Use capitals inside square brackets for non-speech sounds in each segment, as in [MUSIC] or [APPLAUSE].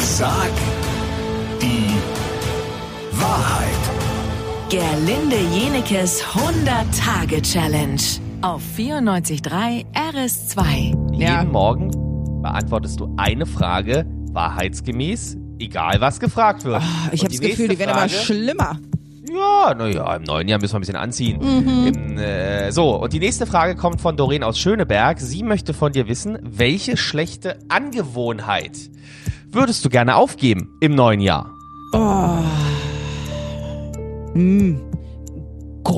Sag die Wahrheit. Gerlinde Jenekes 100-Tage-Challenge auf 94.3 RS2. Ja. Jeden Morgen beantwortest du eine Frage wahrheitsgemäß, egal was gefragt wird. Ah, ich habe das Gefühl, die werden immer schlimmer. Ja, naja, im neuen Jahr müssen wir ein bisschen anziehen. Mhm. Im, äh, so, und die nächste Frage kommt von Doreen aus Schöneberg. Sie möchte von dir wissen, welche schlechte Angewohnheit würdest du gerne aufgeben im neuen Jahr? Hm.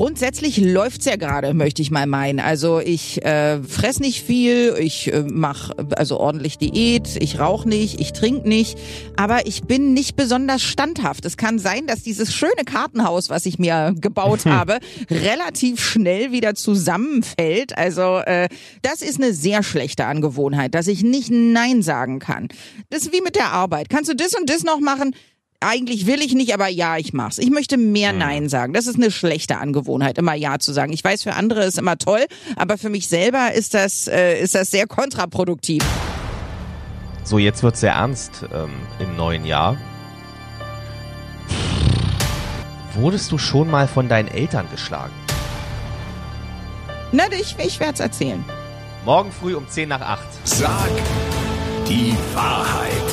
Grundsätzlich läuft's ja gerade, möchte ich mal meinen. Also ich äh, fress nicht viel, ich äh, mache also ordentlich Diät, ich rauche nicht, ich trinke nicht, aber ich bin nicht besonders standhaft. Es kann sein, dass dieses schöne Kartenhaus, was ich mir gebaut [LAUGHS] habe, relativ schnell wieder zusammenfällt. Also äh, das ist eine sehr schlechte Angewohnheit, dass ich nicht Nein sagen kann. Das ist wie mit der Arbeit. Kannst du das und das noch machen? Eigentlich will ich nicht, aber ja, ich mach's. Ich möchte mehr Nein sagen. Das ist eine schlechte Angewohnheit, immer Ja zu sagen. Ich weiß, für andere ist immer toll, aber für mich selber ist das, äh, ist das sehr kontraproduktiv. So, jetzt wird's sehr ernst ähm, im neuen Jahr. Wurdest du schon mal von deinen Eltern geschlagen? Na, ich, ich werd's erzählen. Morgen früh um 10 nach 8. Sag die Wahrheit.